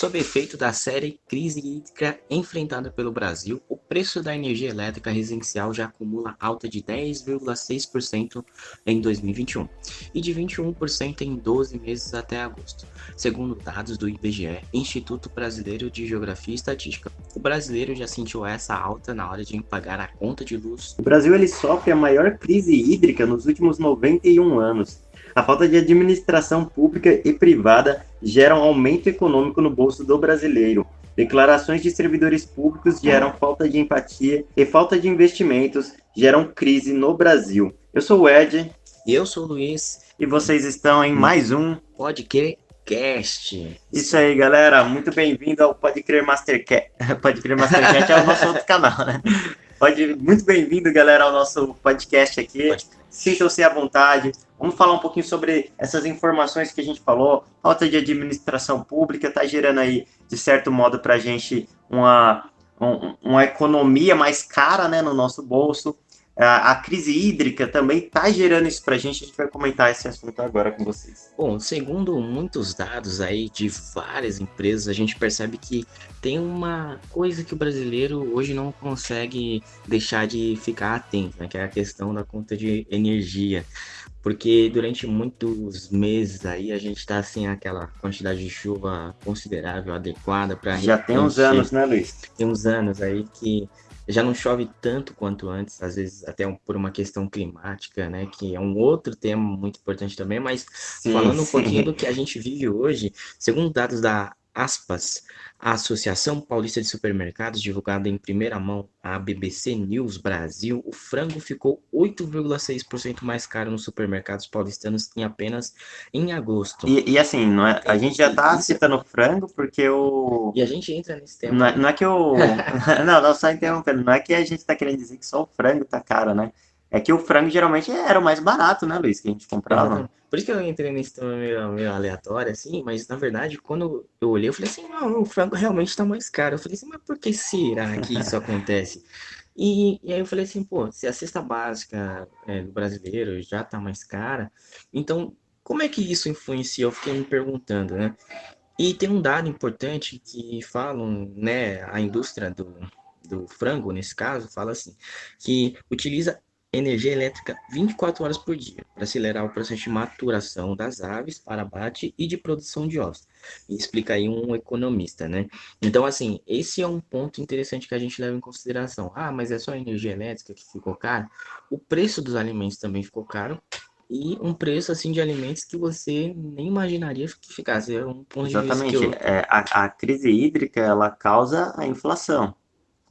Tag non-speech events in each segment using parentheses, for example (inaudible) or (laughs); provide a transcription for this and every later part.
Sob efeito da série crise hídrica enfrentada pelo Brasil, o preço da energia elétrica residencial já acumula alta de 10,6% em 2021 e de 21% em 12 meses até agosto, segundo dados do IBGE, Instituto Brasileiro de Geografia e Estatística. O brasileiro já sentiu essa alta na hora de pagar a conta de luz. O Brasil ele sofre a maior crise hídrica nos últimos 91 anos. A falta de administração pública e privada gera um aumento econômico no bolso do brasileiro. Declarações de servidores públicos geram falta de empatia e falta de investimentos geram crise no Brasil. Eu sou o Ed. E eu sou o Luiz. E vocês estão em mais um Pode Cast. Isso aí, galera. Muito bem-vindo ao Pode Crer Mastercast. (laughs) Pode Crer Mastercast é o nosso outro canal, né? Pode... Muito bem-vindo, galera, ao nosso podcast aqui. Sintam-se à vontade. Vamos falar um pouquinho sobre essas informações que a gente falou. Falta de administração pública está gerando aí, de certo modo, para a gente uma, um, uma economia mais cara né, no nosso bolso. A, a crise hídrica também está gerando isso para a gente. A gente vai comentar esse assunto agora com vocês. Bom, segundo muitos dados aí de várias empresas, a gente percebe que tem uma coisa que o brasileiro hoje não consegue deixar de ficar atento, né, que é a questão da conta de energia porque durante muitos meses aí a gente está sem aquela quantidade de chuva considerável, adequada para já tem uns anos, né, Luiz? Tem uns anos aí que já não chove tanto quanto antes, às vezes até por uma questão climática, né, que é um outro tema muito importante também, mas sim, falando um pouquinho do que a gente vive hoje, segundo dados da aspas, a Associação Paulista de Supermercados, divulgada em primeira mão à BBC News Brasil, o frango ficou 8,6% mais caro nos supermercados paulistanos em apenas em agosto. E, e assim, não é, a gente já está citando frango porque o... E a gente entra nesse tema. Não é, não é que o... (laughs) não, não, só interrompendo, não é que a gente está querendo dizer que só o frango está caro, né? É que o frango geralmente era o mais barato, né, Luiz, que a gente comprava. Por isso que eu entrei nesse tema meio, meio aleatório, assim, mas na verdade, quando eu olhei, eu falei assim, não, o frango realmente está mais caro. Eu falei assim, mas por que será que isso (laughs) acontece? E, e aí eu falei assim, pô, se a cesta básica é, do brasileiro já está mais cara, então como é que isso influencia? Eu fiquei me perguntando, né? E tem um dado importante que falam, né, a indústria do, do frango, nesse caso, fala assim, que utiliza energia elétrica 24 horas por dia para acelerar o processo de maturação das aves para abate e de produção de ovos. E explica aí um economista, né? Então, assim, esse é um ponto interessante que a gente leva em consideração. Ah, mas é só a energia elétrica que ficou cara? O preço dos alimentos também ficou caro e um preço assim de alimentos que você nem imaginaria que ficasse. É um ponto Exatamente. de vista que eu... é, a, a crise hídrica ela causa a inflação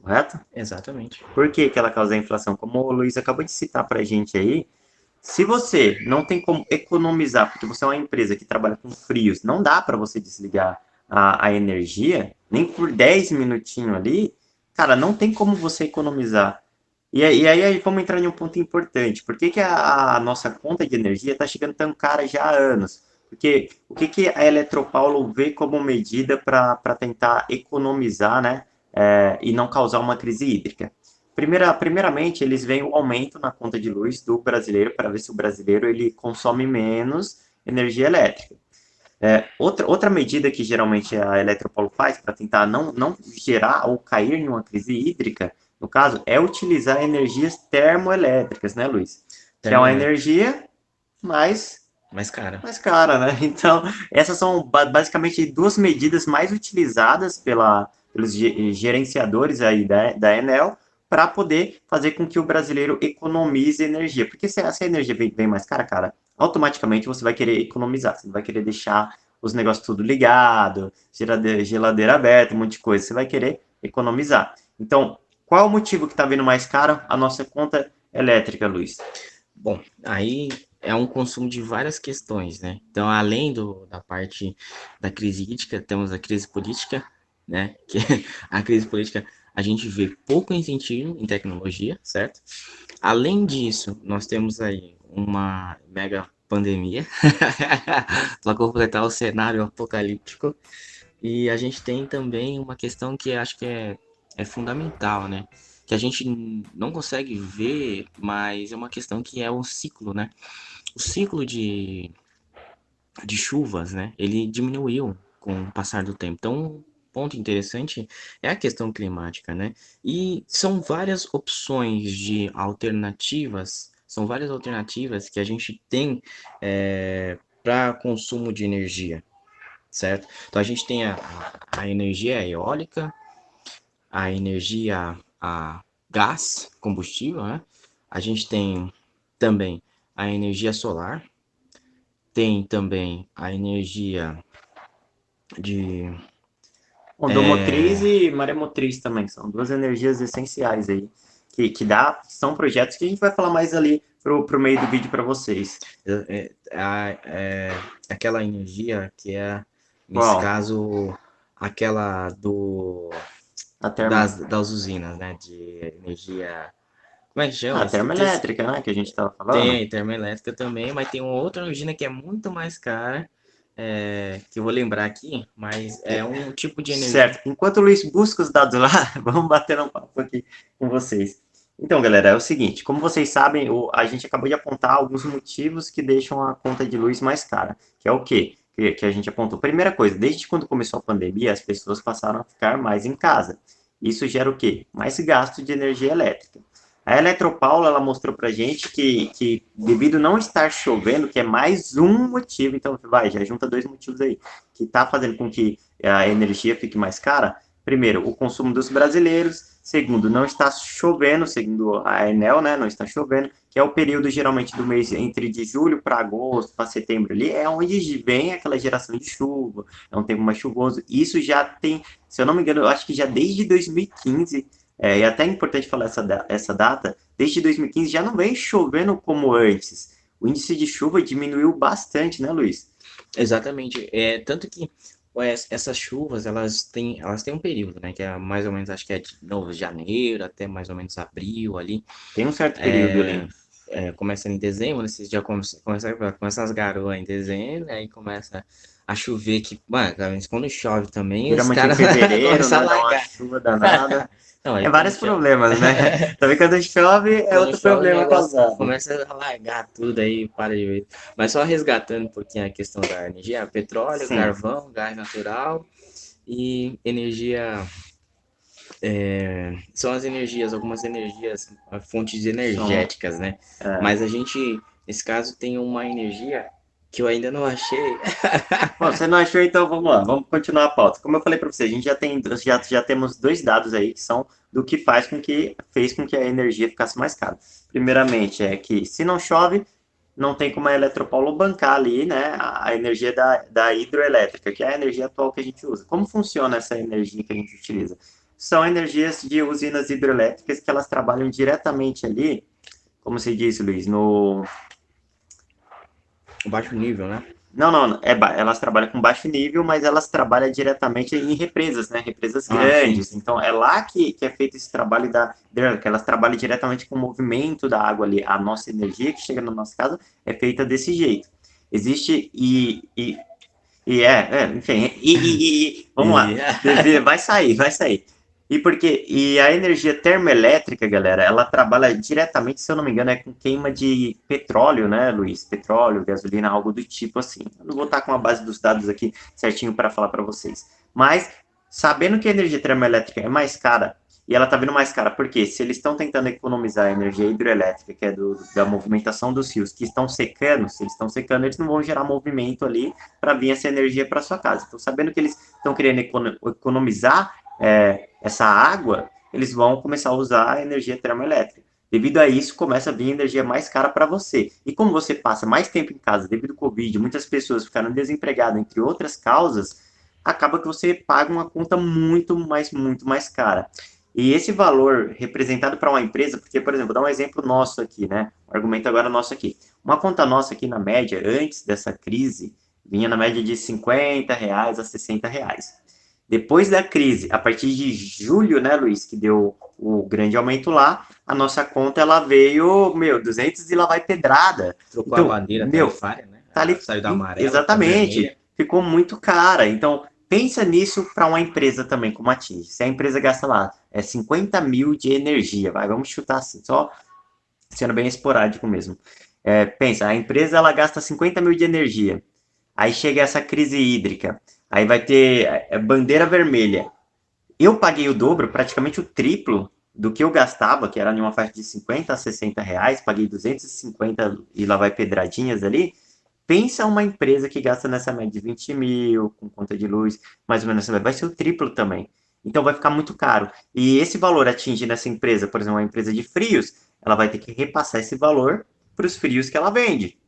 correto? Exatamente. Por que, que ela causa a inflação? Como o Luiz acabou de citar para a gente aí, se você não tem como economizar, porque você é uma empresa que trabalha com frios, não dá para você desligar a, a, energia, nem por 10 minutinhos ali, cara, não tem como você economizar. E, e aí vamos entrar em um ponto importante. Por que, que a, a nossa conta de energia está chegando tão cara já há anos? Porque o que, que a Eletropaulo vê como medida para tentar economizar, né? É, e não causar uma crise hídrica. Primeira, primeiramente, eles veem o aumento na conta de luz do brasileiro para ver se o brasileiro ele consome menos energia elétrica. É, outra, outra medida que geralmente a Eletropolo faz para tentar não, não gerar ou cair em uma crise hídrica, no caso, é utilizar energias termoelétricas, né, Luiz? Que é uma energia mais mais cara. Mais cara, né? (laughs) Então, essas são basicamente duas medidas mais utilizadas pela, pelos gerenciadores aí da, da Enel, para poder fazer com que o brasileiro economize energia. Porque se a, se a energia vem, vem, mais cara, cara, automaticamente você vai querer economizar, você não vai querer deixar os negócios tudo ligado, geladeira, geladeira aberta, um monte de coisa, você vai querer economizar. Então, qual é o motivo que está vindo mais caro a nossa conta elétrica, Luiz? Bom, aí é um consumo de várias questões, né? Então, além do, da parte da crise hídrica, temos a crise política, né? (laughs) Que a crise política a gente vê pouco incentivo em tecnologia, certo? Além disso, nós temos aí uma mega pandemia (laughs) para completar o cenário apocalíptico. E a gente tem também uma questão que acho que é, é fundamental, né? Que a gente não consegue ver, mas é uma questão que é o ciclo, né? O ciclo de, de chuvas, né? Ele diminuiu com o passar do tempo. Então, um ponto interessante é a questão climática, né? E são várias opções de alternativas, são várias alternativas que a gente tem é, para consumo de energia, certo? Então a gente tem a, a energia eólica, a energia a gás, combustível, né? A gente tem também a energia solar, tem também a energia de Ondomotriz é... e maremotriz também, são duas energias essenciais aí, que, que dá, são projetos que a gente vai falar mais ali pro, pro meio do vídeo para vocês. É, é, é, aquela energia que é, nesse caso, aquela do das, das usinas, né, de energia como é que chama? A termoelétrica, né? Que a gente tava falando. Tem, termoelétrica também, mas tem uma outra usina que é muito mais cara, é, que eu vou lembrar aqui, mas é um tipo de energia. Certo. Enquanto o Luiz busca os dados lá, (laughs) vamos bater um papo aqui com vocês. Então, galera, é o seguinte, como vocês sabem, a gente acabou de apontar alguns motivos que deixam a conta de luz mais cara, que é o quê? Que, que a gente apontou. Primeira coisa, desde quando começou a pandemia, as pessoas passaram a ficar mais em casa. Isso gera o quê? Mais gasto de energia elétrica. A Eletropaula ela mostrou para gente que, que devido não estar chovendo, que é mais um motivo, então vai, já junta dois motivos aí, que está fazendo com que a energia fique mais cara. Primeiro, o consumo dos brasileiros. Segundo, não está chovendo, segundo a Enel, né? Não está chovendo, que é o período geralmente do mês entre de julho para agosto, para setembro ali, é onde vem aquela geração de chuva, é um tempo mais chuvoso. Isso já tem, se eu não me engano, eu acho que já desde 2015 é, e até é importante falar essa, essa data, desde 2015 já não vem chovendo como antes. O índice de chuva diminuiu bastante, né, Luiz? Exatamente. É, tanto que essas chuvas, elas têm, elas têm um período, né? Que é mais ou menos, acho que é de novo, janeiro até mais ou menos abril ali. Tem um certo período é, ali. É, começa em dezembro, né, esses já começa, começa, começa as garoas em dezembro, aí começa a chover que, mano, quando chove também, Geralmente os caras (laughs) né, dá uma chuva danada. (laughs) Não, é vários problemas, né? (laughs) Também quando chove é quando outro chove, problema causado. Começa a largar tudo aí, para de ver. Mas só resgatando um pouquinho a questão da energia, petróleo, Sim. carvão, gás natural e energia. É, são as energias, algumas energias, fontes energéticas, né? É. Mas a gente, nesse caso, tem uma energia que eu ainda não achei. (laughs) Bom, você não achou, então vamos lá, vamos continuar a pauta. Como eu falei para você, a gente já tem já, já temos dois dados aí que são do que faz com que fez com que a energia ficasse mais cara. Primeiramente é que se não chove, não tem como a Eletropaulo bancar ali, né, a energia da, da hidroelétrica, que é a energia atual que a gente usa. Como funciona essa energia que a gente utiliza? São energias de usinas hidrelétricas que elas trabalham diretamente ali, como se diz, Luiz, no baixo nível, né? Não, não, é, elas trabalham com baixo nível, mas elas trabalham diretamente em represas, né? Represas ah, grandes. Sim. Então é lá que, que é feito esse trabalho da que elas trabalham diretamente com o movimento da água ali. A nossa energia que chega na nossa casa é feita desse jeito. Existe e, e, e é, é, enfim, e, e, e vamos lá, vai sair, vai sair. E porque e a energia termoelétrica, galera, ela trabalha diretamente, se eu não me engano, é com queima de petróleo, né, Luiz? Petróleo, gasolina, algo do tipo assim. Eu não vou estar com a base dos dados aqui certinho para falar para vocês. Mas sabendo que a energia termoelétrica é mais cara, e ela está vindo mais cara, porque se eles estão tentando economizar a energia hidrelétrica, que é do, da movimentação dos rios, que estão secando, se eles estão secando, eles não vão gerar movimento ali para vir essa energia para sua casa. Então, sabendo que eles estão querendo economizar é, essa água, eles vão começar a usar a energia termoelétrica. Devido a isso, começa a vir energia mais cara para você. E como você passa mais tempo em casa devido ao Covid, muitas pessoas ficaram desempregadas, entre outras causas, acaba que você paga uma conta muito mais, muito mais cara. E esse valor representado para uma empresa, porque, por exemplo, vou dar um exemplo nosso aqui, né? Um argumento agora nosso aqui. Uma conta nossa aqui na média, antes dessa crise, vinha na média de 50 reais a 60 reais. Depois da crise, a partir de julho, né, Luiz, que deu o grande aumento lá, a nossa conta ela veio, meu, 200 e lá vai pedrada. Trocou então, a bandeira meu, Fire, né? Tá ali, saiu da amarela. Exatamente. Ficou muito cara. Então, pensa nisso para uma empresa também como a Tinge. Se a empresa gasta lá é 50 mil de energia, vai, vamos chutar assim, só sendo bem esporádico mesmo. É, pensa, a empresa ela gasta 50 mil de energia. Aí chega essa crise hídrica. Aí vai ter é, bandeira vermelha. Eu paguei o dobro, praticamente o triplo do que eu gastava, que era em uma faixa de 50 a 60 reais, paguei 250 e lá vai pedradinhas ali. Pensa uma empresa que gasta nessa média de 20 mil, com conta de luz, mais ou menos, vai ser o triplo também. Então vai ficar muito caro. E esse valor atinge nessa empresa, por exemplo, uma empresa de frios, ela vai ter que repassar esse valor para os frios que ela vende.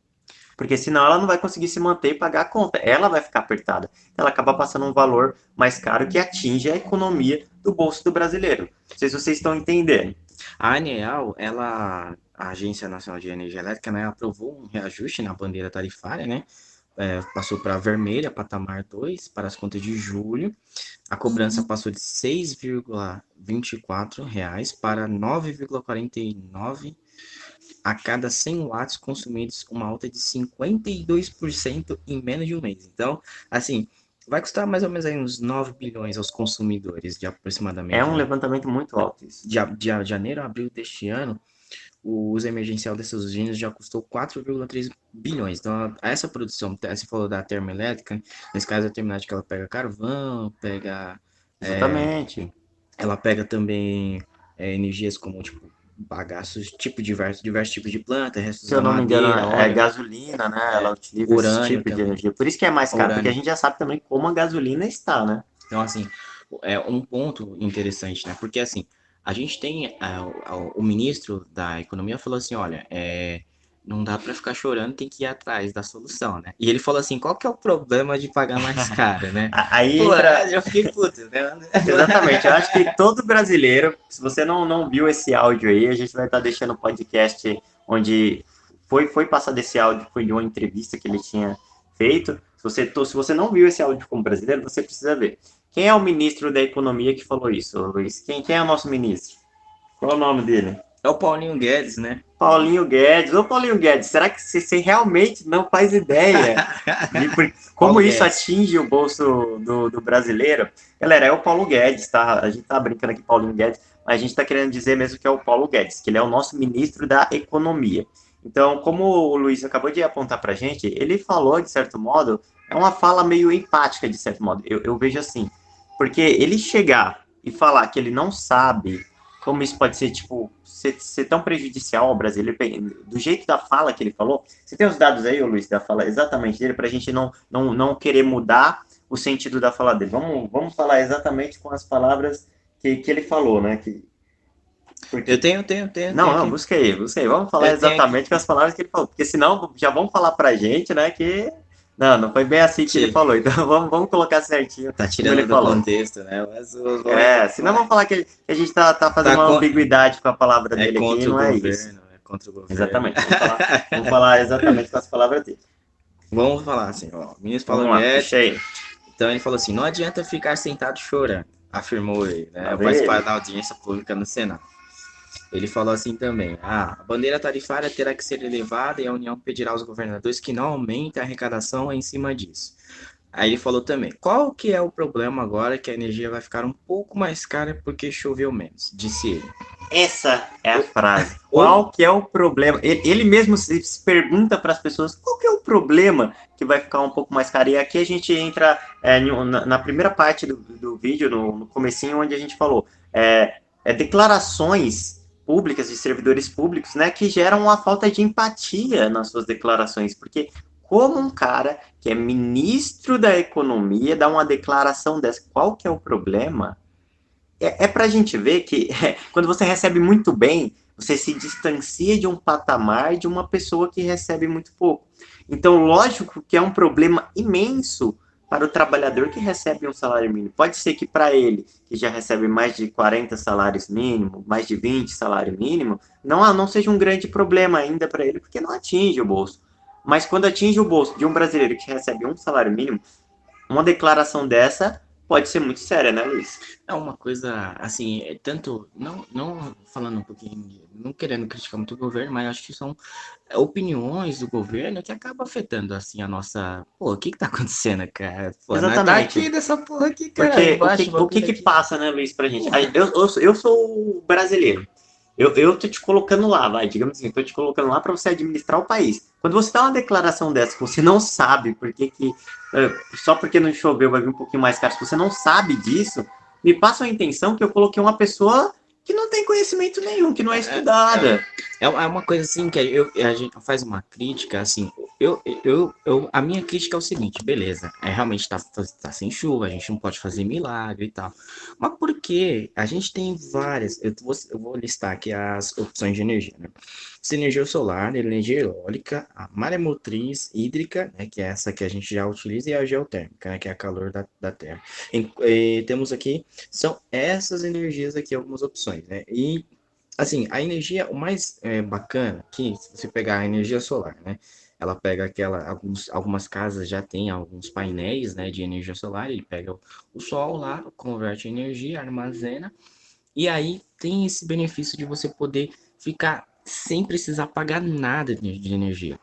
Porque senão ela não vai conseguir se manter e pagar a conta. Ela vai ficar apertada. Ela acaba passando um valor mais caro que atinge a economia do bolso do brasileiro. Não sei se vocês estão entendendo. A ANEAL, ela, a Agência Nacional de Energia Elétrica, né, aprovou um reajuste na bandeira tarifária, né? É, passou para vermelha, patamar 2, para as contas de julho. A cobrança passou de R$ 6,24 para R$ 9,49 a cada 100 watts consumidos, uma alta de 52% em menos de um mês. Então, assim, vai custar mais ou menos aí uns 9 bilhões aos consumidores, de aproximadamente. É um levantamento muito alto isso. De, de, janeiro a abril deste ano, o uso emergencial desses usinas já custou 4,3 bilhões. Então, essa produção, você falou da termoelétrica, nesse caso a terminal que ela pega carvão, pega... É, Exatamente. É, ela pega também é, energias como, tipo, bagaços, tipo diversos, diversos tipos de planta, restos Se eu não me engano, é gasolina, né? É, Ela utiliza urânio, esse tipo também. de energia. Por isso que é mais caro, urânio. porque a gente já sabe também como a gasolina está, né? Então, assim, é um ponto interessante, né? Porque, assim, a gente tem é, o ministro da Economia falou assim, olha, é, não dá para ficar chorando, tem que ir atrás da solução, né? E ele falou assim, qual que é o problema de pagar mais (laughs) caro, né? Aí Pô, entra... (laughs) eu fiquei puto, né? (laughs) Exatamente, eu acho que todo brasileiro, se você não, não viu esse áudio aí, a gente vai estar tá deixando o podcast onde foi, foi passado esse áudio, foi de uma entrevista que ele tinha feito. Se você, se você não viu esse áudio como brasileiro, você precisa ver. Quem é o ministro da Economia que falou isso, Luiz? Quem, quem é o nosso ministro? Qual é o nome dele? É o Paulinho Guedes, né? Paulinho Guedes. Ô, Paulinho Guedes, será que você, realmente não faz ideia (laughs) de como isso atinge o bolso do, do, brasileiro? Galera, é o Paulo Guedes, tá? A gente tá brincando aqui, Paulinho Guedes, mas a gente tá querendo dizer mesmo que é o Paulo Guedes, que ele é o nosso ministro da Economia. Então, como o Luiz acabou de apontar pra gente, ele falou, de certo modo, é uma fala meio empática, de certo modo. Eu, eu vejo assim, porque ele chegar e falar que ele não sabe como isso pode ser, tipo, ser, ser, tão prejudicial ao brasileiro, do jeito da fala que ele falou. Você tem os dados aí, Luiz, da fala exatamente dele, para a gente não, não, não querer mudar o sentido da fala dele. Vamos, vamos falar exatamente com as palavras que, que ele falou, né? Que, porque... Eu tenho, tenho, tenho. Não, tenho não, busca aí, busca aí. Vamos falar exatamente com as palavras que ele falou, porque senão já vão falar pra gente, né, que não, não foi bem assim que ele falou, então (laughs) vamos, vamos colocar certinho. Tá tirando ele do falou. contexto, né? Mas, é, senão vamos falar que a gente tá, tá fazendo tá uma ambiguidade com a palavra é dele aqui, não é governo, isso. É contra o governo. Exatamente, vamos falar, (laughs) vamos falar exatamente com as palavras dele. Vamos falar assim, ó, o ministro falou aí. Então ele falou assim, não adianta ficar sentado chorando, afirmou ele, né? Tá participar da audiência pública no Senado. Ele falou assim também: ah, a bandeira tarifária terá que ser elevada e a União pedirá aos governadores que não aumentem a arrecadação em cima disso. Aí ele falou também: qual que é o problema agora que a energia vai ficar um pouco mais cara porque choveu menos? Disse ele. Essa é a frase. (laughs) Qual que é o problema? Ele, mesmo se pergunta para as pessoas qual que é o problema que vai ficar um pouco mais caro. E aqui a gente entra é, na, na, primeira parte do, do vídeo, no, no comecinho, onde a gente falou é, é declarações públicas, de servidores públicos, né, que geram uma falta de empatia nas suas declarações, porque como um cara que é ministro da economia dá uma declaração dessa, qual que é o problema? É, é para a gente ver que é, quando você recebe muito bem, você se distancia de um patamar de uma pessoa que recebe muito pouco. Então, lógico que é um problema imenso para o trabalhador que recebe um salário mínimo. Pode ser que para ele, que já recebe mais de 40 salários mínimos, mais de 20 salário mínimo, não, não seja um grande problema ainda para ele, porque não atinge o bolso. Mas quando atinge o bolso de um brasileiro que recebe um salário mínimo, uma declaração dessa pode ser muito séria, né, Luiz? É uma coisa, assim, é tanto, não, não falando um pouquinho, não querendo criticar muito o governo, mas acho que são opiniões do governo que acabam afetando, assim, a nossa, pô, o que que tá acontecendo, cara? Pô, Exatamente. Tá aqui dessa porra aqui, cara. Porque o que, o que, que passa, né, Luiz, pra gente? Eu, eu, eu sou brasileiro, Eu, eu tô te colocando lá, vai, digamos assim, tô te colocando lá para você administrar o país. Quando você dá uma declaração dessa, você não sabe por que, uh, só porque não choveu vai vir um pouquinho mais caro, se você não sabe disso, me passa a intenção que eu coloquei uma pessoa que não tem conhecimento nenhum, que não é, estudada. É, é, é uma coisa assim que eu, a gente faz uma crítica, assim, eu, eu, eu, a minha crítica é o seguinte, beleza, é realmente tá, tá sem chuva, a gente não pode fazer milagre e tal. Mas por que? A gente tem várias, eu eu vou listar aqui as opções de energia, né? Energia solar, energia eólica, a maremotriz hídrica, né, que é essa que a gente já utiliza, e a geotérmica, né, que é a calor da, da Terra. E, e, temos aqui, são essas energias aqui, algumas opções, né? E, assim, a energia, o mais é, bacana aqui, se você pegar a energia solar, né? Ela pega aquela, alguns, algumas casas já tem alguns painéis, né, de energia solar, ele pega o, o sol lá, converte em energia, armazena, e aí tem esse benefício de você poder ficar sem precisar pagar nada de energia.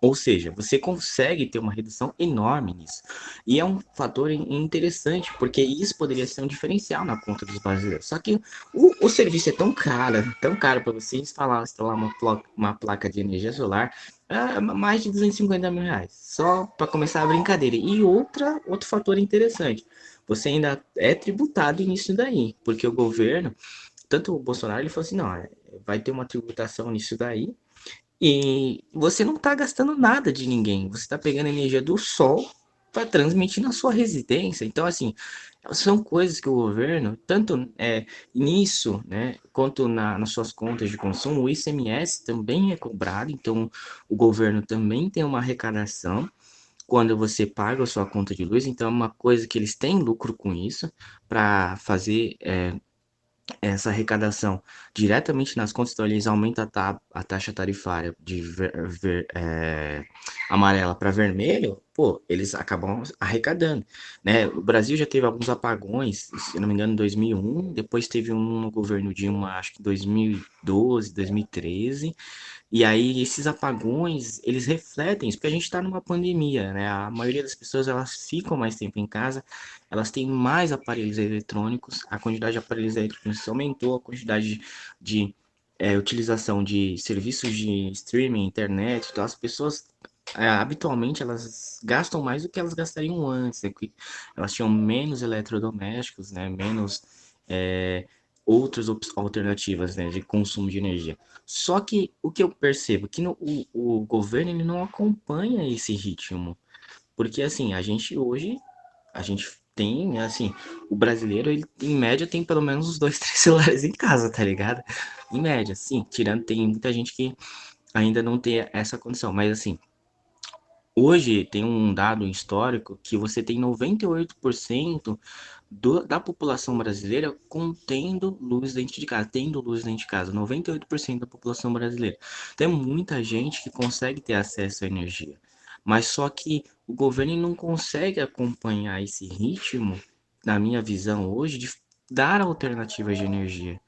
Ou seja, você consegue ter uma redução enorme nisso. E é um fator interessante, porque isso poderia ser um diferencial na conta dos brasileiros. Só que o, o serviço é tão caro, tão caro para você instalar, instalar uma, uma placa de energia solar, é mais de 250 mil reais. Só para começar a brincadeira. E outra, outro fator interessante, você ainda é tributado nisso daí, porque o governo, tanto o Bolsonaro, ele falou assim, não, vai ter uma tributação nisso daí. E você não está gastando nada de ninguém. Você está pegando energia do sol para transmitir na sua residência. Então, assim, são coisas que o governo, tanto é, nisso, né, quanto na, nas suas contas de consumo, o ICMS também é cobrado. Então, o governo também tem uma arrecadação quando você paga a sua conta de luz. Então, é uma coisa que eles têm lucro com isso para fazer é, essa arrecadação diretamente nas contas, então eles aumentam a, ta a taxa tarifária de ver, ver, é, amarela para vermelho, pô, eles acabam arrecadando, né? O Brasil já teve alguns apagões, se não me engano, em 2001, depois teve um no governo Dilma, acho que 2012, 2013, e aí esses apagões, eles refletem isso, porque a gente está numa pandemia, né? A maioria das pessoas, elas ficam mais tempo em casa, elas têm mais aparelhos eletrônicos, a quantidade de aparelhos eletrônicos aumentou, a quantidade de, de é, utilização de serviços de streaming, internet, então as pessoas é, habitualmente elas gastam mais do que elas gastariam antes, né? elas tinham menos eletrodomésticos, né? menos é, outras alternativas né? de consumo de energia. Só que o que eu percebo é que no, o, o governo ele não acompanha esse ritmo, porque assim a gente hoje a gente tem, assim, o brasileiro, ele, em média, tem pelo menos uns dois, (laughs) três celulares em casa, tá ligado? Em média, sim, tirando, tem muita gente que ainda não tem essa condição, mas assim, hoje tem um dado histórico que você tem 98% do, da população brasileira contendo luz dentro de casa, tendo luz dentro de casa, 98% da população brasileira. Tem muita gente que consegue ter acesso à energia. Mas só que o governo não consegue acompanhar esse ritmo, na minha visão hoje, de dar alternativas de energia.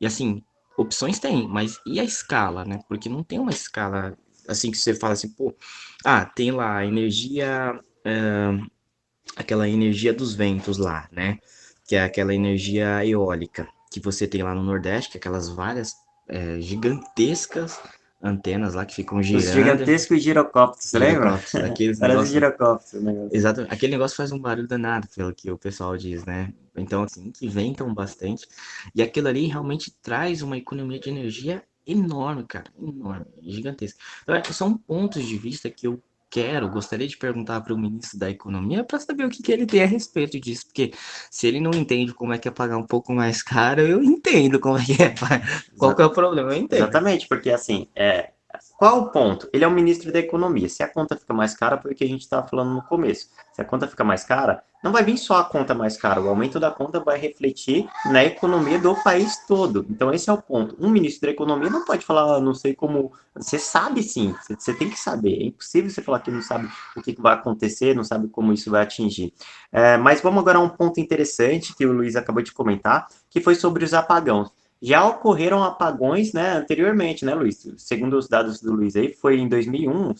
E assim, opções tem, mas e a escala, né? Porque não tem uma escala assim que você fala assim, pô, ah, tem lá energia, é, aquela energia dos ventos lá, né? Que é aquela energia eólica que você tem lá no Nordeste, que é aquelas várias é, gigantescas antenas lá que ficam girando. Os gigantescos girocópteros, lembra? Aqueles (laughs) negócio... girocópteros. Negócio. Exato. Aquele negócio faz um barulho danado, pelo que o pessoal diz, né? Então, assim, que ventam bastante. E aquilo ali realmente traz uma economia de energia enorme, cara. Enorme, gigantesca. Então, é, são pontos de vista que eu quero, gostaria de perguntar para o ministro da Economia para saber o que, que, ele tem a respeito disso, porque se ele não entende como é que é pagar um pouco mais caro, eu entendo como é que é. (laughs) Qual que é o problema? Eu entendo. Exatamente, porque assim, é, qual o ponto? Ele é o ministro da Economia. Se a conta fica mais cara, porque a gente estava falando no começo. Se a conta fica mais cara, não vai vir só a conta mais cara. O aumento da conta vai refletir na economia do país todo. Então, esse é o ponto. Um ministro da Economia não pode falar, ah, não sei como. Você sabe sim, você tem que saber. É impossível você falar que não sabe o que vai acontecer, não sabe como isso vai atingir. É, mas vamos agora a um ponto interessante que o Luiz acabou de comentar, que foi sobre os apagões. Já ocorreram apagões, né, anteriormente, né, Luiz? Segundo os dados do Luiz aí, foi em 2001.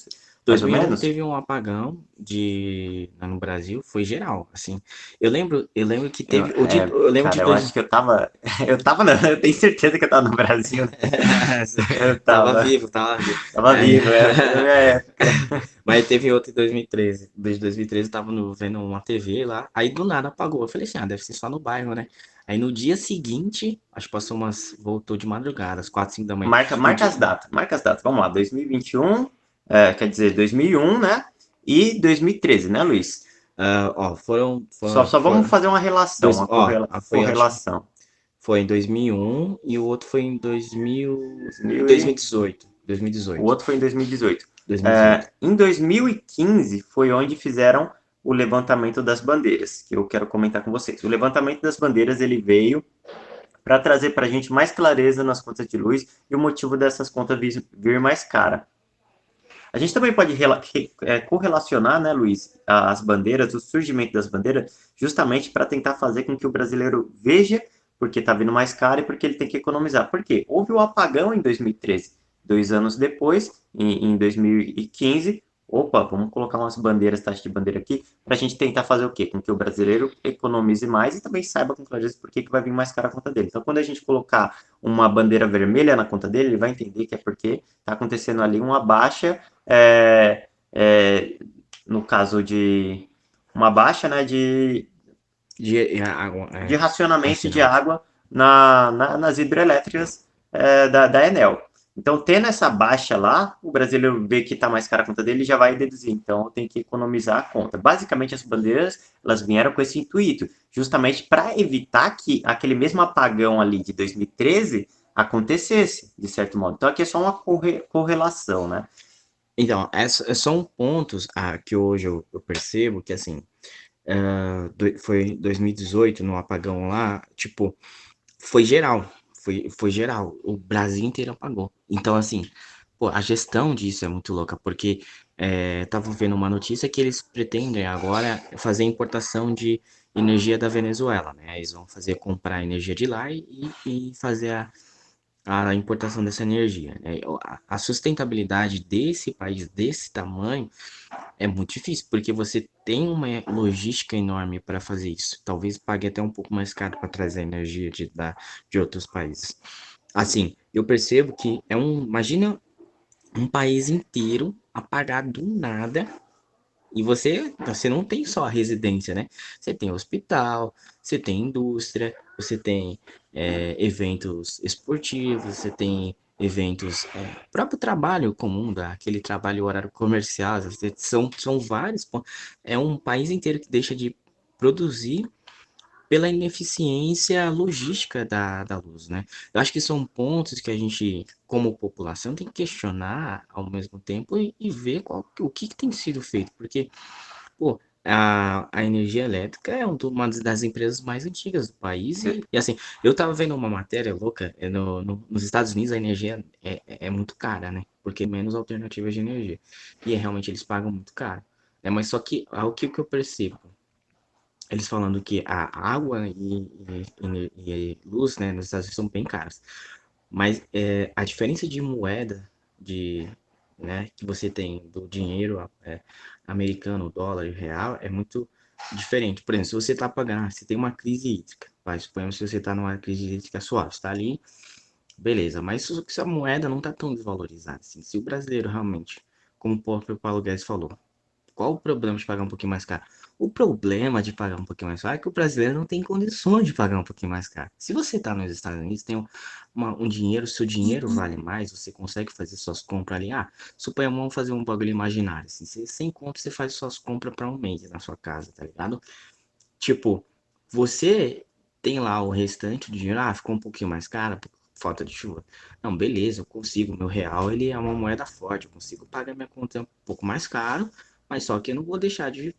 Mais ou 2001 menos? teve um apagão de no Brasil, foi geral, assim. Eu lembro, eu lembro que Eu, teve o de, é, eu lembro de cara, eu dois, acho que eu tava. (laughs) Eu tava, não, eu tenho certeza que eu tava no Brasil, né? (laughs) Eu tava tava, vivo, tava vivo. tava É. vivo, é, é. (laughs) Mas teve outro em 2013. Desde 2013 eu tava no- vendo uma TV lá, aí do nada apagou. Eu falei assim, ah, deve ser só no bairro, né? Aí no dia seguinte, acho que passou umas, voltou de madrugada, às 4, 5 da manhã. Marca, marca as datas, marca as datas. Vamos lá, 2021, é, quer dizer, 2001, né? E 2013, né, Luiz? ah, ó, foram, Só, foram, só vamos foram fazer uma relação, dois, uma correla- ah, foi, correlação. foi em 2001 e o outro foi em 2000, 2000 e- 2018. O 2018. outro foi em 2018. 2018. É, em 2015 foi onde fizeram o levantamento das bandeiras, que eu quero comentar com vocês. O levantamento das bandeiras ele veio para trazer para a gente mais clareza nas contas de luz e o motivo dessas contas vir, vir mais cara. A gente também pode é, correlacionar, né, Luiz, as bandeiras, o surgimento das bandeiras, justamente para tentar fazer com que o brasileiro veja porque está vindo mais caro e porque ele tem que economizar. Por quê? Houve o apagão em 2013. Dois anos depois, em, em 2015, opa, vamos colocar umas bandeiras, taxa de bandeira aqui, para a gente tentar fazer o quê? Com que o brasileiro economize mais e também saiba com clareza por que que vai vir mais caro a conta dele. Então, quando a gente colocar uma bandeira vermelha na conta dele, ele vai entender que é porque está acontecendo ali uma baixa, é, é, no caso de uma baixa, né, de, De, água, de é, racionamento de racionamento. água na, na- nas hidrelétricas é, da, da Enel. Então, tendo essa baixa lá, o brasileiro vê que está mais cara a conta dele já vai deduzir. Então, tem que economizar a conta. Basicamente, as bandeiras elas vieram com esse intuito, justamente para evitar que aquele mesmo apagão ali de 2013 acontecesse, de certo modo. Então, aqui é só uma corre- correlação, né? Então, essa, são pontos ah, que hoje eu, eu percebo que, assim, ah, do- foi 2018, no apagão lá, tipo, foi geral, foi, foi geral, o Brasil inteiro apagou. Então, assim, pô, a gestão disso é muito louca, porque é, tava vendo uma notícia que eles pretendem agora fazer importação de energia da Venezuela, né? Eles vão fazer, comprar energia de lá e, e fazer a, a importação dessa energia, né? A, a sustentabilidade desse país, desse tamanho, é muito difícil, porque você tem uma logística enorme para fazer isso. Talvez pague até um pouco mais caro para trazer energia de, da, de outros países. Assim, eu percebo que é um. Imagina um país inteiro apagado do nada. E você, você não tem só a residência, né? Você tem hospital, você tem indústria, você tem é, eventos esportivos, você tem eventos, é, próprio trabalho comum, aquele trabalho horário comercial, são, são vários. É um país inteiro que deixa de produzir pela ineficiência logística da, da luz, né? Eu acho que são pontos que a gente, como população, tem que questionar ao mesmo tempo e, e ver qual, o que, que tem sido feito, porque, pô, a, a energia elétrica é um uma das empresas mais antigas do país e, e, assim, eu tava vendo uma matéria louca, é, no, no- nos Estados Unidos a energia é, é é muito cara, né? Porque menos alternativas de energia. E é, realmente eles pagam muito caro. né? Mas só que, o que, que eu percebo? Eles falando que a água e, e- e- e luz, né, nos Estados Unidos são bem caras. Mas é, a diferença de moeda de, né, que você tem do dinheiro é, americano, dólar e real é muito diferente. Por exemplo, se você está pagando, se tem uma crise hídrica, vai, suponhamos se você está numa crise hídrica suave, está ali, beleza. Mas se a moeda não está tão desvalorizada, assim, se o brasileiro realmente, como o próprio Paulo Guedes falou, qual o problema de pagar um pouquinho mais caro? O problema de pagar um pouquinho mais caro é que o brasileiro não tem condições de pagar um pouquinho mais caro. Se você está nos Estados Unidos, tem um, uma- um dinheiro, seu dinheiro vale mais, você consegue fazer suas compras ali. Ah, suponha, vamos fazer um bagulho imaginário. Assim, você, sem conta, você faz suas compras para um mês na sua casa, tá ligado? Tipo, você tem lá o restante do dinheiro, ah, ficou um pouquinho mais caro por falta de chuva. Não, beleza, eu consigo. Meu real, ele é uma moeda forte, eu consigo pagar minha conta um pouco mais caro, mas só que eu não vou deixar de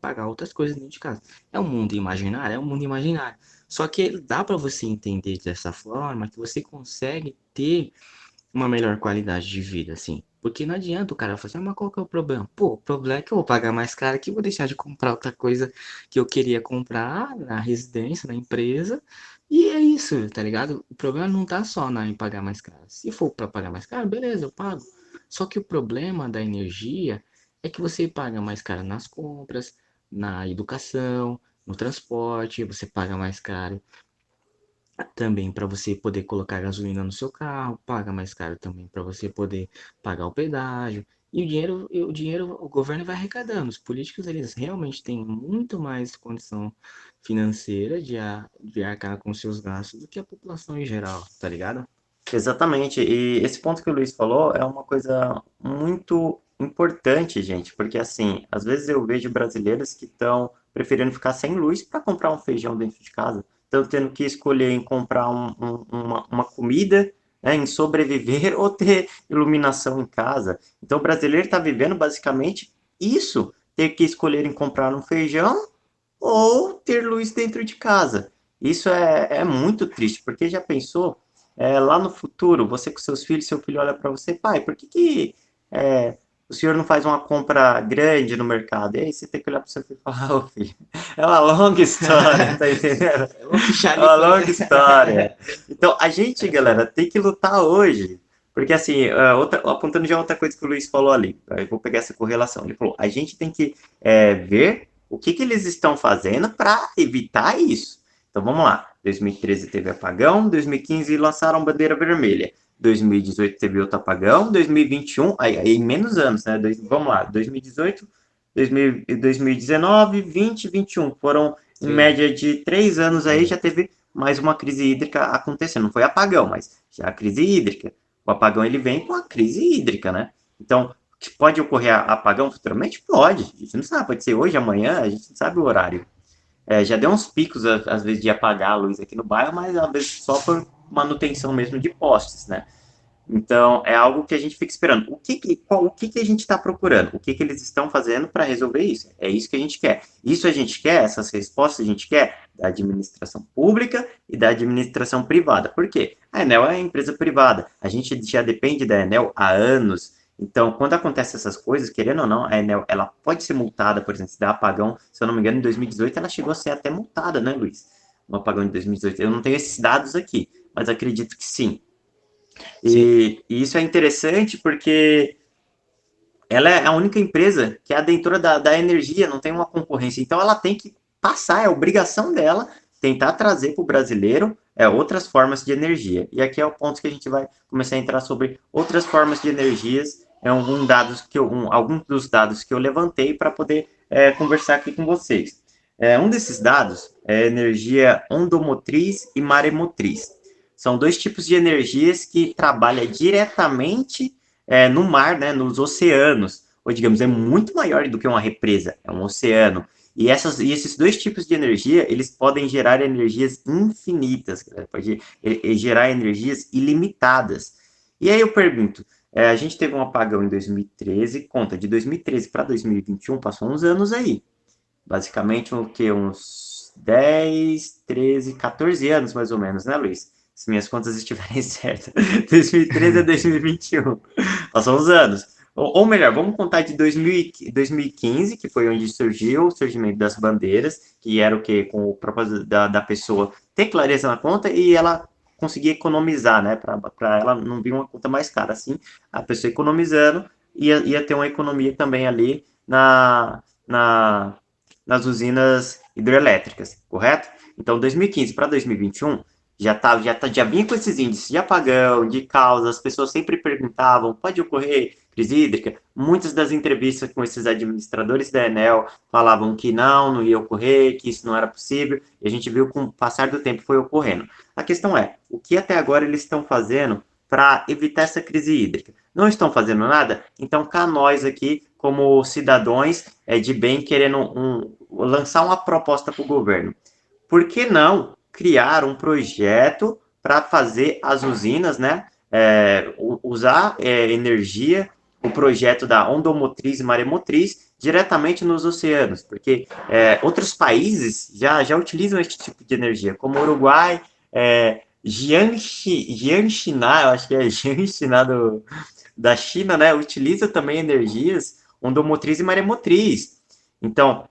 pagar outras coisas dentro de casa. É um mundo imaginário, é um mundo imaginário. Só que dá para você entender dessa forma que você consegue ter uma melhor qualidade de vida, assim. Porque não adianta o cara falar assim, ah, mas qual que é o problema? Pô, o problema é que eu vou pagar mais caro que vou deixar de comprar outra coisa que eu queria comprar na residência, na empresa. E é isso, tá ligado? O problema não tá só na, em pagar mais caro. Se for para pagar mais caro, beleza, eu pago. Só que o problema da energia é que você paga mais caro nas compras, na educação, no transporte, você paga mais caro também para você poder colocar gasolina no seu carro, paga mais caro também para você poder pagar o pedágio. E o dinheiro, o dinheiro o governo vai arrecadando. Os políticos eles realmente têm muito mais condição financeira de, de arcar com seus gastos do que a população em geral, tá ligado? Exatamente. E esse ponto que o Luiz falou é uma coisa muito importante, gente, porque assim, às vezes eu vejo brasileiros que estão preferindo ficar sem luz para comprar um feijão dentro de casa estão tendo que escolher em comprar um, um, uma, uma comida, né, em sobreviver (laughs) ou ter iluminação em casa. Então o brasileiro está vivendo basicamente isso, ter que escolher em comprar um feijão ou ter luz dentro de casa. Isso é, é muito triste, porque já pensou, é, lá no futuro, você com seus filhos, seu filho olha para você, pai, por que, que é, o senhor não faz uma compra grande no mercado. E aí você tem que olhar para o seu filho e falar, (laughs) ô filho, é uma longa história, tá entendendo? (laughs) É uma longa história. (laughs) Então, a gente, galera, tem que lutar hoje. Porque, assim, uh, outra, apontando já outra coisa que o Luiz falou ali, eu vou pegar essa correlação. Ele falou, a gente tem que é, ver o que, que eles estão fazendo para evitar isso. Então, vamos lá. 2013 teve apagão, 2015 lançaram bandeira vermelha. 2018 teve outro apagão, 2021, aí, aí menos anos, né? Dois, vamos lá, 2018, 2000, 2019, 20, 21. Foram Sim. em média de três anos aí, já teve mais uma crise hídrica acontecendo. Não foi apagão, mas já a crise hídrica. O apagão ele vem com a crise hídrica, né? Então, pode ocorrer apagão futuramente? Pode. A gente não sabe, pode ser hoje, amanhã, a gente não sabe o horário. É, já deu uns picos, às vezes, de apagar a luz aqui no bairro, mas às vezes só por manutenção mesmo de postes, né? Então, é algo que a gente fica esperando. O que, que qual, o que, que a gente está procurando? O que, que eles estão fazendo para resolver isso? É isso que a gente quer. Isso a gente quer, essas respostas a gente quer da administração pública e da administração privada. Por quê? A Enel é empresa privada. A gente já depende da Enel há anos. Então, quando acontecem essas coisas, querendo ou não, a Enel ela pode ser multada, por exemplo, se dá apagão. Se eu não me engano, em 2018 ela chegou a ser até multada, né, Luiz? Um apagão de 2018. Eu não tenho esses dados aqui mas acredito que sim. E, e, isso é interessante porque ela é a única empresa que é a detentora da, da energia, não tem uma concorrência. Então ela tem que passar, é obrigação dela tentar trazer para o brasileiro é, outras formas de energia. E aqui é o ponto que a gente vai começar a entrar sobre outras formas de energias, é um, dados que eu, um, alguns dos dados que eu levantei para poder é, conversar aqui com vocês. É, um desses dados é energia ondomotriz e maremotriz. São dois tipos de energias que trabalham diretamente é, no mar, né, nos oceanos, ou digamos, é muito maior do que uma represa, é um oceano. E, essas, e esses dois tipos de energia, eles podem gerar energias infinitas, pode gerar energias ilimitadas. E aí eu pergunto, é, a gente teve um apagão em 2013, conta, de 2013 para 2021, passou uns anos aí. Basicamente, o que? Uns 10, 13, 14 anos mais ou menos, né, Luiz? Se minhas contas estiverem (laughs) certas, 2013 a 2021. Passou uns anos. Ou, ou, melhor, vamos contar de 2000, 2015, que foi onde surgiu o surgimento das bandeiras, que era o que? Com o propósito da, da pessoa ter clareza na conta e ela conseguir economizar, né? Para ela não vir uma conta mais cara. Assim, a pessoa economizando ia, ia ter uma economia também ali na, na, nas usinas hidrelétricas, correto? Então, 2015 para 2021 já, tá, já, tá, já vinha com esses índices de apagão, de causa, as pessoas sempre perguntavam, pode ocorrer crise hídrica? Muitas das entrevistas com esses administradores da Enel falavam que não, não ia ocorrer, que isso não era possível, e a gente viu com o passar do tempo foi ocorrendo. A questão é, o que até agora eles estão fazendo para evitar essa crise hídrica? Não estão fazendo nada? Então, cá nós aqui, como cidadãos é, de bem, querendo um, lançar uma proposta para o governo. Por que não criar um projeto para fazer as usinas, né, é, usar é, energia, o projeto da ondomotriz e maremotriz diretamente nos oceanos, porque é, outros países já, já utilizam esse tipo de energia, como o Uruguai, é, Jiangxi, Jiangxina, eu acho que é (laughs) Jiangxina do, da China, né, utiliza também energias ondomotriz e maremotriz. Então,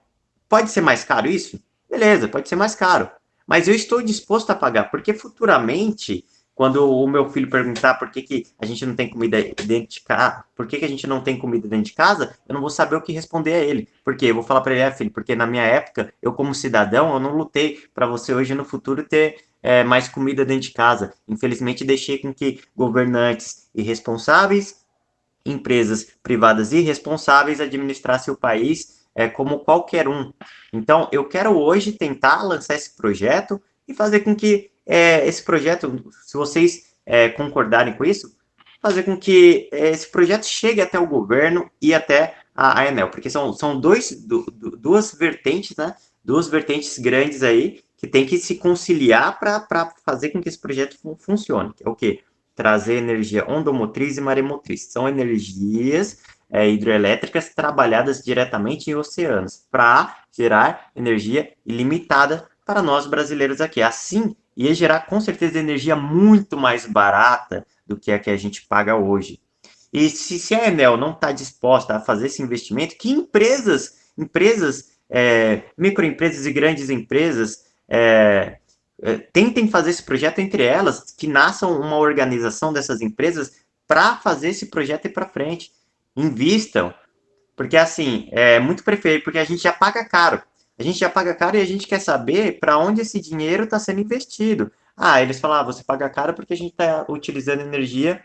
pode ser mais caro isso? Beleza, pode ser mais caro mas eu estou disposto a pagar, porque futuramente, quando o meu filho perguntar por que, que a gente não tem comida dentro de casa, por que, que a gente não tem comida dentro de casa, eu não vou saber o que responder a ele. Por quê? Eu vou falar para ele, é, filho, porque na minha época, eu como cidadão, eu não lutei para você hoje no futuro ter é, mais comida dentro de casa. Infelizmente, deixei com que governantes irresponsáveis, empresas privadas irresponsáveis administrassem o país é, como qualquer um. Então, eu quero hoje tentar lançar esse projeto e fazer com que é, esse projeto, se vocês é, concordarem com isso, fazer com que é, esse projeto chegue até o governo e até a, a Enel, porque são, são dois, du, duas vertentes, né? Duas vertentes grandes aí que tem que se conciliar para fazer com que esse projeto funcione. Que é o quê? Trazer energia ondomotriz e maremotriz. São energias é, hidroelétricas trabalhadas diretamente em oceanos para gerar energia ilimitada para nós brasileiros aqui. Assim, ia gerar com certeza energia muito mais barata do que a que a gente paga hoje. E se, se a Enel não está disposta a fazer esse investimento, que empresas, empresas, é, microempresas e grandes empresas é, é, tentem fazer esse projeto entre elas, que nasçam uma organização dessas empresas para fazer esse projeto ir para frente. Invistam, porque assim, é muito preferido, porque a gente já paga caro. A gente já paga caro e a gente quer saber para onde esse dinheiro está sendo investido. Ah, eles falam, ah, você paga caro porque a gente está utilizando energia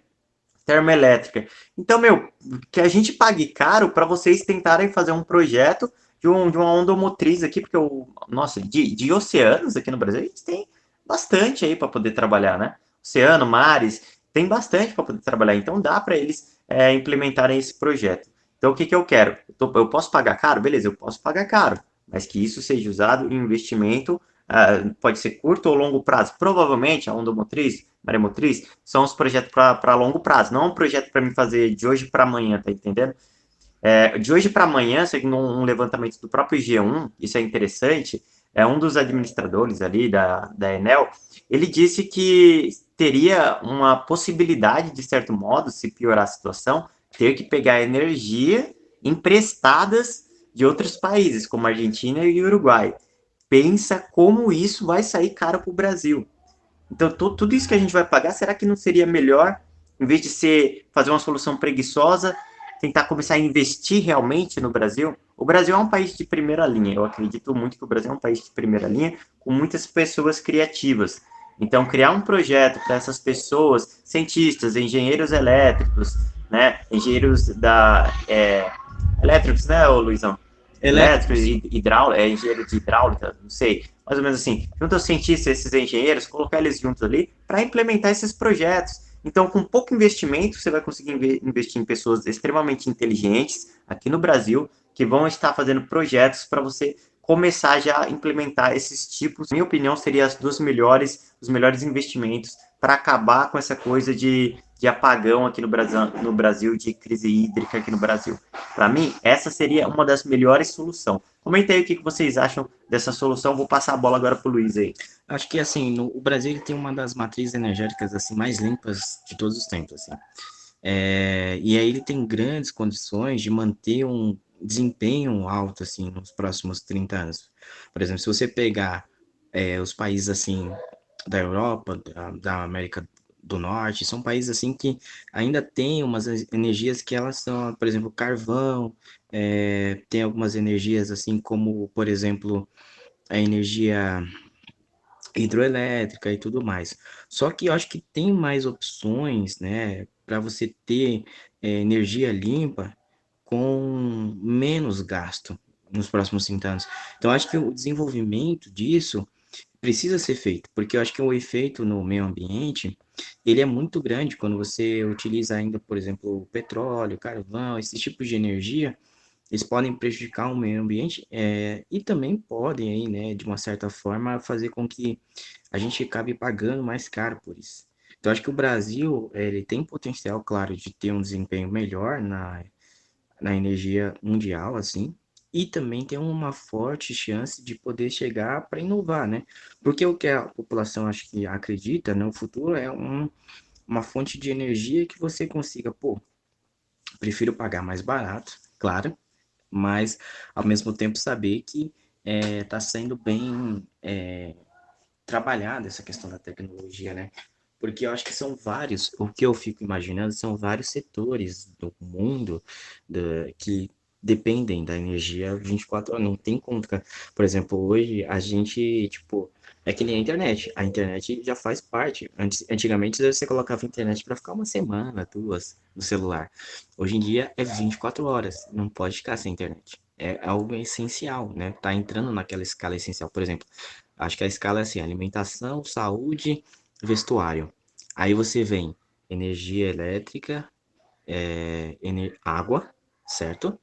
termoelétrica. Então, meu, que a gente pague caro para vocês tentarem fazer um projeto de, um, de uma onda motriz aqui, porque o nossa, de, de oceanos aqui no Brasil, a gente tem bastante aí para poder trabalhar, né? Oceano, mares, tem bastante para poder trabalhar. Então, dá para eles é, implementarem esse projeto. Então, o que, que eu quero? Eu, tô, eu posso pagar caro? Beleza, eu posso pagar caro, mas que isso seja usado em investimento Uh, pode ser curto ou longo prazo. Provavelmente a onda motriz, maremotriz, são os projetos para longo prazo, não um projeto para me fazer de hoje para amanhã, tá entendendo? É, de hoje para amanhã, segundo um levantamento do próprio G1, isso é interessante, é um dos administradores ali da, da Enel, ele disse que teria uma possibilidade, de certo modo, se piorar a situação, ter que pegar energia emprestadas de outros países, como Argentina e Uruguai. Pensa como isso vai sair caro para o Brasil. Então, tudo isso que a gente vai pagar, será que não seria melhor, em vez de ser fazer uma solução preguiçosa, tentar começar a investir realmente no Brasil. O Brasil é um país de primeira linha. Eu acredito muito que o Brasil é um país de primeira linha com muitas pessoas criativas. Então, criar um projeto para essas pessoas, cientistas, engenheiros elétricos, né, engenheiros da é, elétricos, né, ô Luizão? Elétricos, hidráulica, é, engenheiro de hidráulica, não sei, mais ou menos assim. Junta os cientistas, esses engenheiros, colocar eles juntos ali para implementar esses projetos. Então, com pouco investimento, você vai conseguir investir em pessoas extremamente inteligentes aqui no Brasil, que vão estar fazendo projetos para você começar já a implementar esses tipos. Minha opinião, seriam as duas melhores, os melhores investimentos para acabar com essa coisa de, de apagão aqui no Brasil, no Brasil, de crise hídrica aqui no Brasil. Para mim, essa seria uma das melhores soluções. Comenta aí o que, que vocês acham dessa solução. Vou passar a bola agora para o Luiz aí. Acho que assim, no, o Brasil tem uma das matrizes energéticas assim mais limpas de todos os tempos, assim. É, e aí ele tem grandes condições de manter um desempenho alto assim nos próximos 30 anos. Por exemplo, se você pegar é, os países assim da Europa, da, América do Norte, são países assim que ainda têm umas energias que elas são, por exemplo, carvão, é, tem algumas energias assim como, por exemplo, a energia hidroelétrica e tudo mais. Só que eu acho que tem mais opções, né, para você ter é, energia limpa com menos gasto nos próximos 30 anos. Então, acho que o desenvolvimento disso precisa ser feito, porque eu acho que o efeito no meio ambiente, ele é muito grande quando você utiliza ainda, por exemplo, o petróleo, carvão, esse tipo de energia, eles podem prejudicar o meio ambiente é, e também podem, aí, né, de uma certa forma, fazer com que a gente acabe pagando mais caro por isso. Então, acho que o Brasil ele tem potencial, claro, de ter um desempenho melhor na, na energia mundial, assim, e também tem uma forte chance de poder chegar para inovar, né? Porque o que a população acho que acredita, né, o futuro é um, uma fonte de energia que você consiga, pô, prefiro pagar mais barato, claro, mas ao mesmo tempo saber que está é, tá sendo bem é, trabalhada essa questão da tecnologia, né? Porque eu acho que são vários, o que eu fico imaginando são vários setores do mundo da- que dependem da energia 24 horas. Não tem ficar. Por exemplo, hoje a gente, tipo, é que nem a internet. A internet já faz parte. Antigamente você colocava a internet para ficar uma semana, duas no celular. Hoje em dia é 24 horas. Não pode ficar sem internet. É algo essencial, né? Tá entrando naquela escala essencial. Por exemplo, acho que a escala é assim: alimentação, saúde, vestuário. Aí você vem energia elétrica, é, ener- água, certo?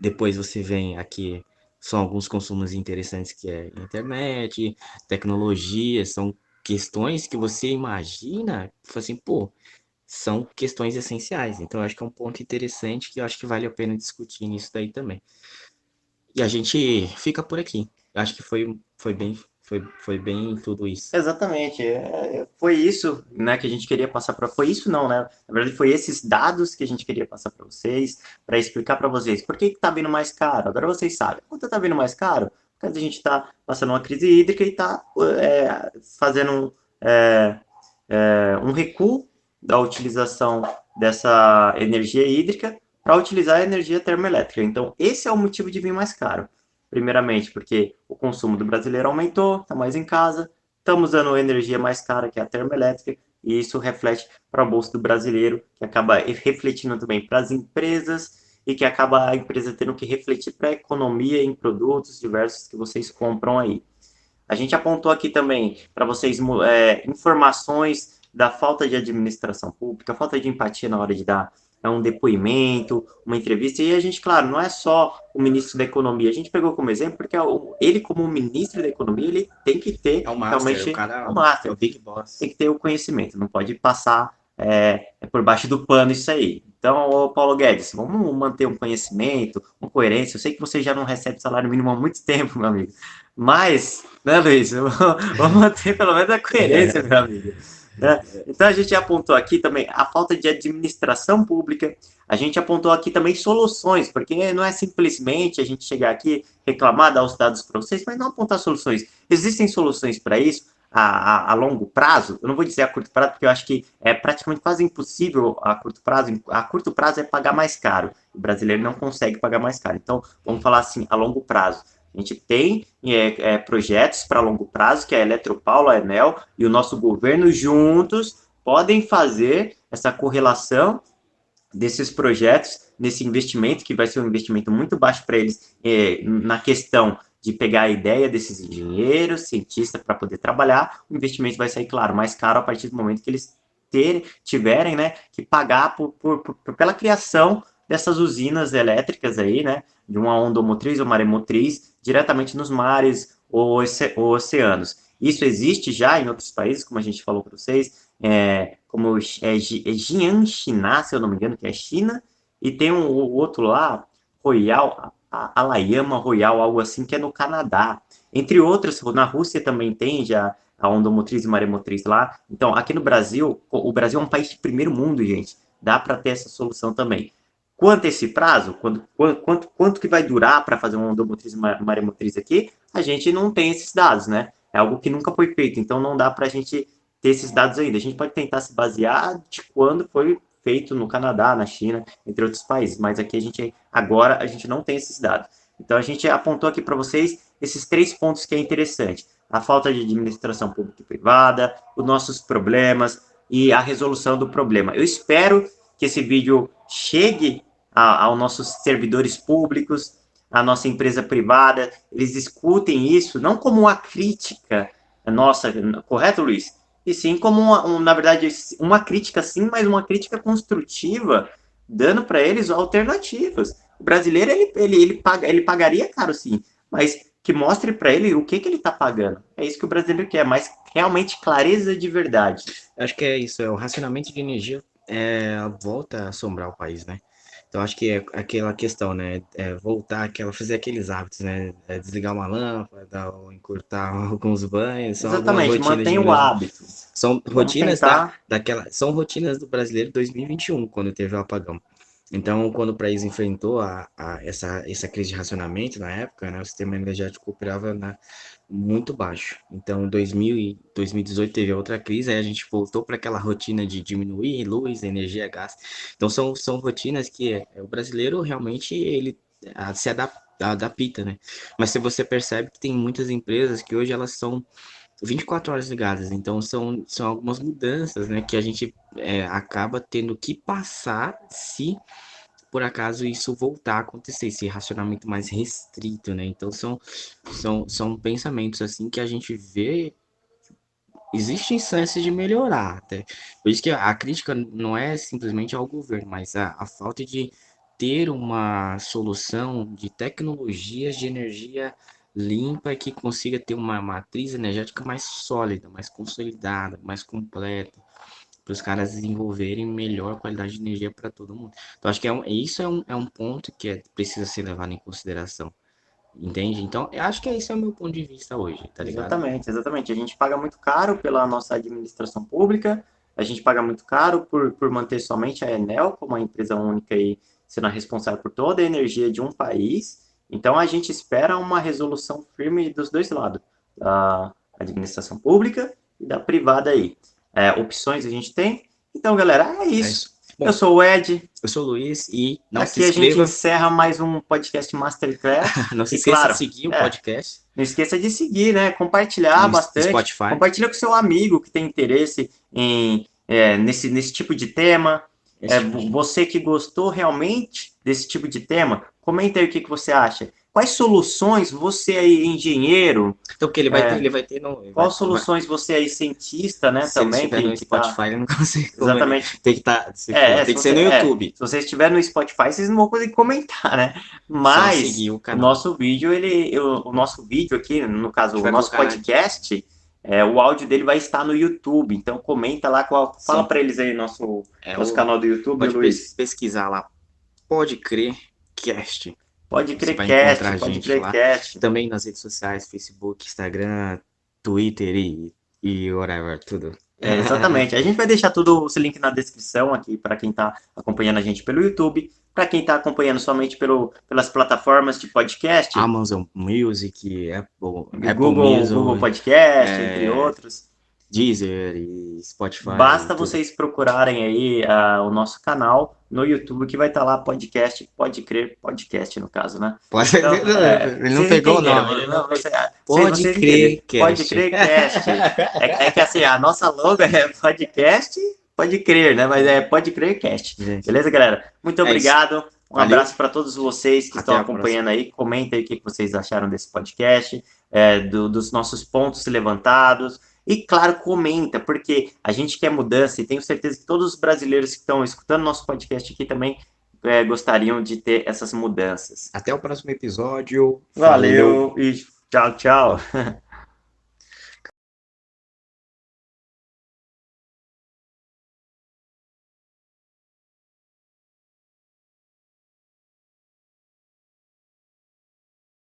Depois você vem aqui, são alguns consumos interessantes que é internet, tecnologia, são questões que você imagina, assim, pô, são questões essenciais. Então, eu acho que é um ponto interessante que eu acho que vale a pena discutir nisso daí também. E a gente fica por aqui. Eu acho que foi, foi bem, foi, foi bem tudo isso. Exatamente. É, é, foi isso, né, que a gente queria passar para. Foi isso não, né? Na verdade, foi esses dados que a gente queria passar para vocês, para explicar para vocês por que que tá vindo mais caro. Agora vocês sabem. Quanto tá vindo mais caro? Porque a gente está passando uma crise hídrica e está fazendo um, é, é, um recuo da utilização dessa energia hídrica para utilizar a energia termoelétrica. Então, esse é o motivo de vir mais caro. Primeiramente, porque o consumo do brasileiro aumentou, está mais em casa, estamos usando energia mais cara, que a termoelétrica, e isso reflete para o bolso do brasileiro, que acaba refletindo também para as empresas e que acaba a empresa tendo que refletir para a economia em produtos diversos que vocês compram aí. A gente apontou aqui também para vocês é, informações da falta de administração pública, falta de empatia na hora de dar é um depoimento, uma entrevista, e a gente, claro, não é só o ministro da Economia, a gente pegou como exemplo, porque ele, como ministro da Economia, ele tem que ter É master, realmente o cara é master, é o big boss. tem que ter o conhecimento, não pode passar é, é por baixo do pano isso aí. Então, Paulo Guedes, vamos manter um conhecimento, uma coerência. Eu sei que você já não recebe salário mínimo há muito tempo, meu amigo. Mas, né, Luiz? (laughs) Vamos manter pelo menos a coerência, meu amigo. Né? Então a gente apontou aqui também a falta de administração pública, a gente apontou aqui também soluções, porque não é simplesmente a gente chegar aqui, reclamar, dar os dados para vocês, mas não apontar soluções. Existem soluções para isso a, a, a, longo prazo, eu não vou dizer a curto prazo, porque eu acho que é praticamente quase impossível a curto prazo. A curto prazo é pagar mais caro. O brasileiro não consegue pagar mais caro. Então, vamos falar assim, a longo prazo. A gente tem é, é, projetos para longo prazo, que é a Eletropaulo, a Enel e o nosso governo juntos podem fazer essa correlação desses projetos, nesse investimento, que vai ser um investimento muito baixo para eles é, na questão de pegar a ideia desses engenheiros, cientistas para poder trabalhar, o investimento vai sair, claro, mais caro a partir do momento que eles ter, tiverem né, que pagar por, por, por, pela criação dessas usinas elétricas aí, né, de uma onda motriz ou maremotriz, diretamente nos mares ou, oceanos. Isso existe já em outros países, como a gente falou para vocês, é, como é, é se eu não me engano, que é China, e tem um, o outro lá, Royal, Alayama Royal, algo assim, que é no Canadá. Entre outras, na Rússia também tem já a onda motriz e maremotriz lá. Então, aqui no Brasil, o Brasil é um país de primeiro mundo, gente. Dá para ter essa solução também. Quanto esse prazo, quanto, quanto, quanto que vai durar para fazer uma onda motriz e maremotriz aqui, a gente não tem esses dados, né? É algo que nunca foi feito, então não dá para a gente ter esses dados ainda. A gente pode tentar se basear de quando foi feito no Canadá, na China, entre outros países, mas aqui a gente agora a gente não tem esses dados. Então a gente apontou aqui para vocês esses três pontos que é interessante: a falta de administração pública e privada, os nossos problemas e a resolução do problema. Eu espero que esse vídeo chegue aos nossos servidores públicos, à nossa empresa privada, eles escutem isso não como uma crítica nossa, correto, Luiz? e sim como, uma, um, na verdade, uma crítica sim, mas uma crítica construtiva, dando para eles alternativas. O brasileiro, ele, ele, ele, paga, ele pagaria caro sim, mas que mostre para ele o que, que ele está pagando. É isso que o brasileiro quer, mas realmente clareza de verdade. Acho que é isso, é o racionamento de energia é, volta a assombrar o país, né? Então acho que é aquela questão, né? É voltar aquela, fazer aqueles hábitos, né? É desligar uma lâmpada, ou encurtar (laughs) alguns banhos. São Exatamente, mantém o hábito. São rotinas da, daquela, são rotinas do brasileiro 2021, quando teve o apagão. Então, quando o país enfrentou a, a, essa, essa crise de racionamento na época, né, o sistema energético operava na, muito baixo. Então, em 2000 2018 teve outra crise, aí a gente voltou para aquela rotina de diminuir luz, energia, gás. Então, são, são rotinas que é, o brasileiro realmente ele se adapta, adapta, né? Mas se você percebe que tem muitas empresas que hoje elas são 24 horas ligadas, então são, são algumas mudanças, né, que a gente é, acaba tendo que passar se por acaso isso voltar a acontecer, esse racionamento mais restrito, né? Então são, são, são pensamentos assim que a gente vê existem chances de melhorar até. Por isso que a crítica não é simplesmente ao governo, mas a, a falta de ter uma solução de tecnologias de energia limpa que consiga ter uma matriz energética mais sólida, mais consolidada, mais completa, para os caras desenvolverem melhor qualidade de energia para todo mundo. Então, acho que é um, isso é um, é um ponto que é, precisa ser levado em consideração. Entende? Então, eu acho que esse é o meu ponto de vista hoje, tá ligado? Exatamente, exatamente. A gente paga muito caro pela nossa administração pública, a gente paga muito caro por, por manter somente a Enel como uma empresa única e sendo a responsável por toda a energia de um país. Então, a gente espera uma resolução firme dos dois lados, da administração pública e da privada aí é, opções a gente tem. Então, galera, é isso. É isso. Bom, eu sou o Ed. Eu sou o Luiz e não aqui a gente encerra mais um podcast Masterclass. (laughs) não se esqueça claro, de seguir o é, podcast. Não esqueça de seguir, né? Compartilhar no bastante. Spotify. Compartilha com seu amigo que tem interesse em, é, nesse, nesse tipo de tema. É, tipo você que gostou realmente desse tipo de tema, comenta aí o que, que você acha. Quais soluções você aí, engenheiro? Então, porque ele vai é, ter, ele vai ter no. Quais soluções vai... você aí, cientista, né? Se também. Ele no Spotify, tá... ele não (laughs) consegue. Exatamente. Tem que, tá, se é, tem que ser no é, YouTube. se você estiver no Spotify, vocês não vão conseguir comentar, né? Mas o, o, nosso vídeo, ele. O, o, nosso vídeo aqui, no caso, o nosso podcast. É, o áudio dele vai estar no YouTube, então comenta lá, qual, fala para eles aí nosso, é, nosso o, canal do YouTube, pode Luiz. pesquisar lá, pode crer cast. Pode crer cast, pode crer cast. Também nas redes sociais, Facebook, Instagram, Twitter e, e whatever, tudo. É, exatamente. A gente vai deixar tudo esse link na descrição aqui para quem está acompanhando a gente pelo YouTube, para quem está acompanhando somente pelo, pelas plataformas de podcast. Amazon Music, Apple, Apple Google, Music, Google Podcast, é... entre outros. Deezer e Spotify. Basta vocês procurarem aí uh, o nosso canal no YouTube que vai estar tá lá podcast, pode crer, podcast no caso, né? Pode então, é, Ele não pegou o nome. Ele não, você, pode você crer cast. Pode crer cast. é, é, que assim, a nossa logo é podcast, pode crer, né? Mas é pode crer cast. Beleza, galera? Muito é obrigado. Isso. Um Valeu. abraço para todos vocês que Até estão acompanhando aí. Comenta aí o que vocês acharam desse podcast, é, do, dos nossos pontos levantados. E claro, comenta, porque a gente quer mudança e tenho certeza que todos os brasileiros que estão escutando nosso podcast aqui também é, gostariam de ter essas mudanças. Até o próximo episódio. Valeu, Valeu. e tchau, tchau. (laughs)